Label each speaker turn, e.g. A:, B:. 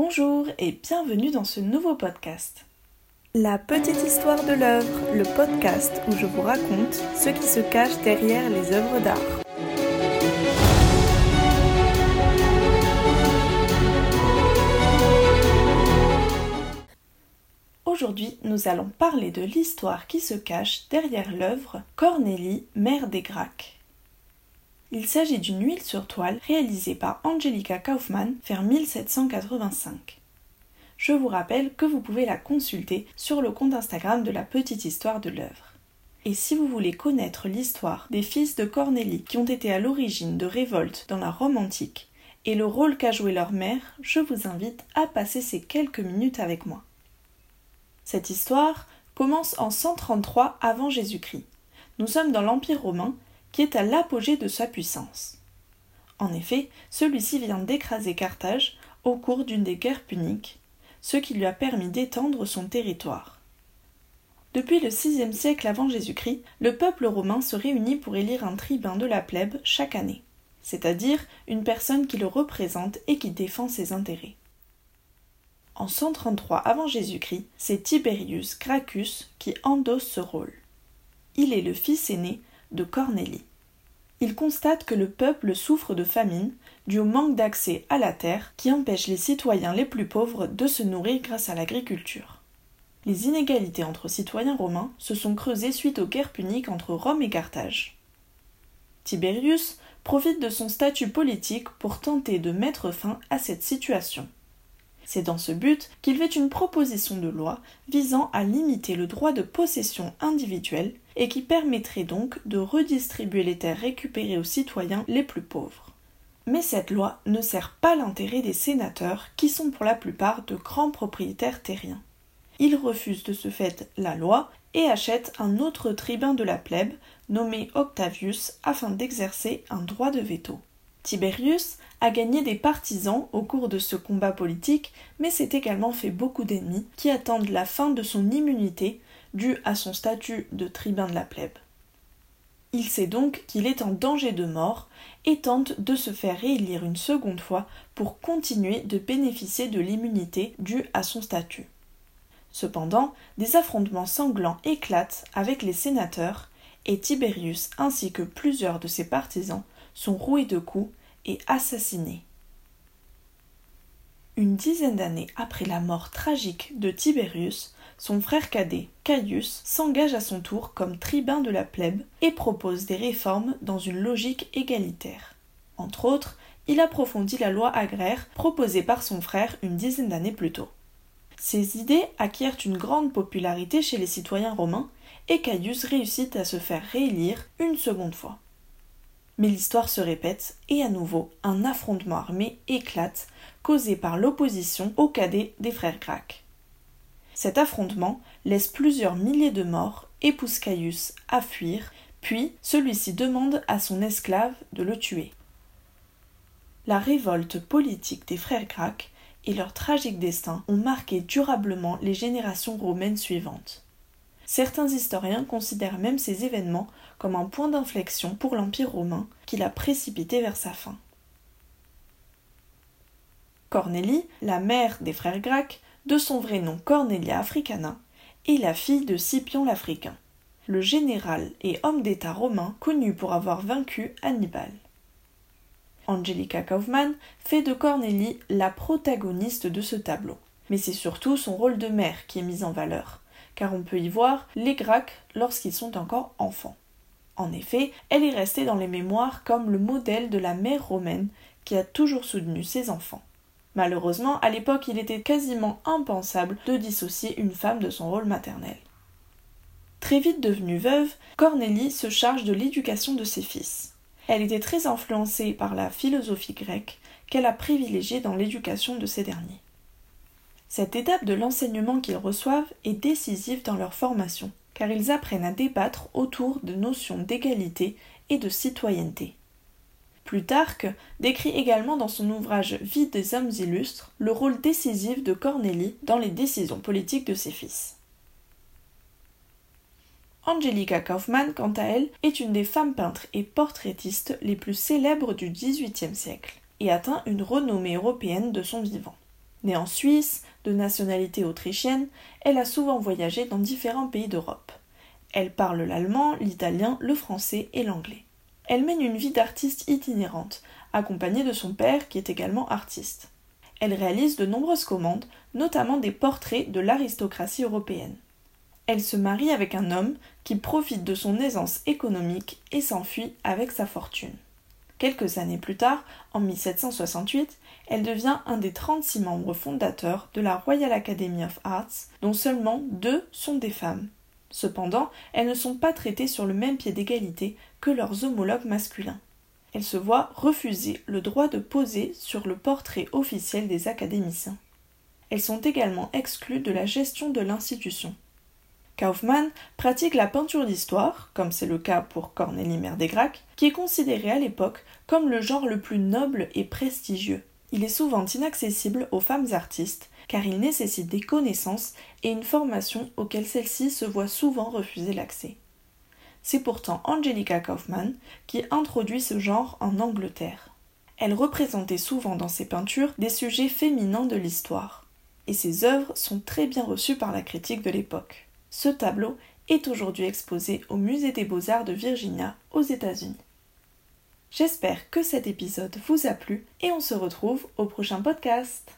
A: Bonjour et bienvenue dans ce nouveau podcast.
B: La petite histoire de l'œuvre, le podcast où je vous raconte ce qui se cache derrière les œuvres d'art.
A: Aujourd'hui, nous allons parler de l'histoire qui se cache derrière l'œuvre Cornélie, mère des Gracques. Il s'agit d'une huile sur toile réalisée par Angelica Kaufmann vers 1785. Je vous rappelle que vous pouvez la consulter sur le compte Instagram de la petite histoire de l'œuvre. Et si vous voulez connaître l'histoire des fils de Cornélie qui ont été à l'origine de révoltes dans la Rome antique et le rôle qu'a joué leur mère, je vous invite à passer ces quelques minutes avec moi. Cette histoire commence en 133 avant Jésus-Christ. Nous sommes dans l'Empire romain est à l'apogée de sa puissance. En effet, celui-ci vient d'écraser Carthage au cours d'une des guerres puniques, ce qui lui a permis d'étendre son territoire. Depuis le VIe siècle avant Jésus-Christ, le peuple romain se réunit pour élire un tribun de la plèbe chaque année, c'est-à-dire une personne qui le représente et qui défend ses intérêts. En 133 avant Jésus-Christ, c'est Tiberius Gracchus qui endosse ce rôle. Il est le fils aîné de Cornélie. Il constate que le peuple souffre de famine dû au manque d'accès à la terre qui empêche les citoyens les plus pauvres de se nourrir grâce à l'agriculture. Les inégalités entre citoyens romains se sont creusées suite aux guerres puniques entre Rome et Carthage. Tiberius profite de son statut politique pour tenter de mettre fin à cette situation. C'est dans ce but qu'il fait une proposition de loi visant à limiter le droit de possession individuelle et qui permettrait donc de redistribuer les terres récupérées aux citoyens les plus pauvres. Mais cette loi ne sert pas l'intérêt des sénateurs qui sont pour la plupart de grands propriétaires terriens. Ils refusent de ce fait la loi et achètent un autre tribun de la plèbe nommé Octavius afin d'exercer un droit de veto. Tiberius a gagné des partisans au cours de ce combat politique, mais s'est également fait beaucoup d'ennemis qui attendent la fin de son immunité due à son statut de tribun de la plèbe. Il sait donc qu'il est en danger de mort et tente de se faire réélire une seconde fois pour continuer de bénéficier de l'immunité due à son statut. Cependant, des affrontements sanglants éclatent avec les sénateurs et Tiberius ainsi que plusieurs de ses partisans sont roués de coups et assassiné. Une dizaine d'années après la mort tragique de Tiberius, son frère cadet, Caius, s'engage à son tour comme tribun de la plèbe et propose des réformes dans une logique égalitaire. Entre autres, il approfondit la loi agraire proposée par son frère une dizaine d'années plus tôt. Ces idées acquièrent une grande popularité chez les citoyens romains et Caius réussit à se faire réélire une seconde fois. Mais l'histoire se répète et à nouveau un affrontement armé éclate, causé par l'opposition au cadet des frères Gracques. Cet affrontement laisse plusieurs milliers de morts et pousse Caius à fuir, puis celui-ci demande à son esclave de le tuer. La révolte politique des frères Gracques et leur tragique destin ont marqué durablement les générations romaines suivantes. Certains historiens considèrent même ces événements comme un point d'inflexion pour l'Empire romain qui l'a précipité vers sa fin. Cornélie, la mère des frères Gracques, de son vrai nom Cornelia Africana, est la fille de Scipion l'Africain, le général et homme d'État romain connu pour avoir vaincu Hannibal. Angelica Kaufmann fait de Cornélie la protagoniste de ce tableau, mais c'est surtout son rôle de mère qui est mis en valeur, car on peut y voir les Gracques lorsqu'ils sont encore enfants. En effet, elle est restée dans les mémoires comme le modèle de la mère romaine qui a toujours soutenu ses enfants. Malheureusement, à l'époque, il était quasiment impensable de dissocier une femme de son rôle maternel. Très vite devenue veuve, Cornélie se charge de l'éducation de ses fils. Elle était très influencée par la philosophie grecque qu'elle a privilégiée dans l'éducation de ces derniers. Cette étape de l'enseignement qu'ils reçoivent est décisive dans leur formation, car ils apprennent à débattre autour de notions d'égalité et de citoyenneté. Plutarque décrit également dans son ouvrage Vie des hommes illustres le rôle décisif de Cornélie dans les décisions politiques de ses fils. Angelica Kaufmann, quant à elle, est une des femmes peintres et portraitistes les plus célèbres du XVIIIe siècle et atteint une renommée européenne de son vivant. Née en Suisse, de nationalité autrichienne, elle a souvent voyagé dans différents pays d'Europe. Elle parle l'allemand, l'italien, le français et l'anglais. Elle mène une vie d'artiste itinérante, accompagnée de son père qui est également artiste. Elle réalise de nombreuses commandes, notamment des portraits de l'aristocratie européenne. Elle se marie avec un homme qui profite de son aisance économique et s'enfuit avec sa fortune. Quelques années plus tard, en 1768, elle devient un des 36 membres fondateurs de la Royal Academy of Arts, dont seulement deux sont des femmes. Cependant, elles ne sont pas traitées sur le même pied d'égalité que leurs homologues masculins. Elles se voient refuser le droit de poser sur le portrait officiel des académiciens. Elles sont également exclues de la gestion de l'institution. Kaufmann pratique la peinture d'histoire, comme c'est le cas pour Cornélie Mère-des-Grac, qui est considérée à l'époque comme le genre le plus noble et prestigieux. Il est souvent inaccessible aux femmes artistes, car il nécessite des connaissances et une formation auxquelles celles-ci se voient souvent refuser l'accès. C'est pourtant Angelica Kaufmann qui introduit ce genre en Angleterre. Elle représentait souvent dans ses peintures des sujets féminins de l'histoire, et ses œuvres sont très bien reçues par la critique de l'époque. Ce tableau est aujourd'hui exposé au Musée des beaux-arts de Virginia aux États-Unis. J'espère que cet épisode vous a plu et on se retrouve au prochain podcast.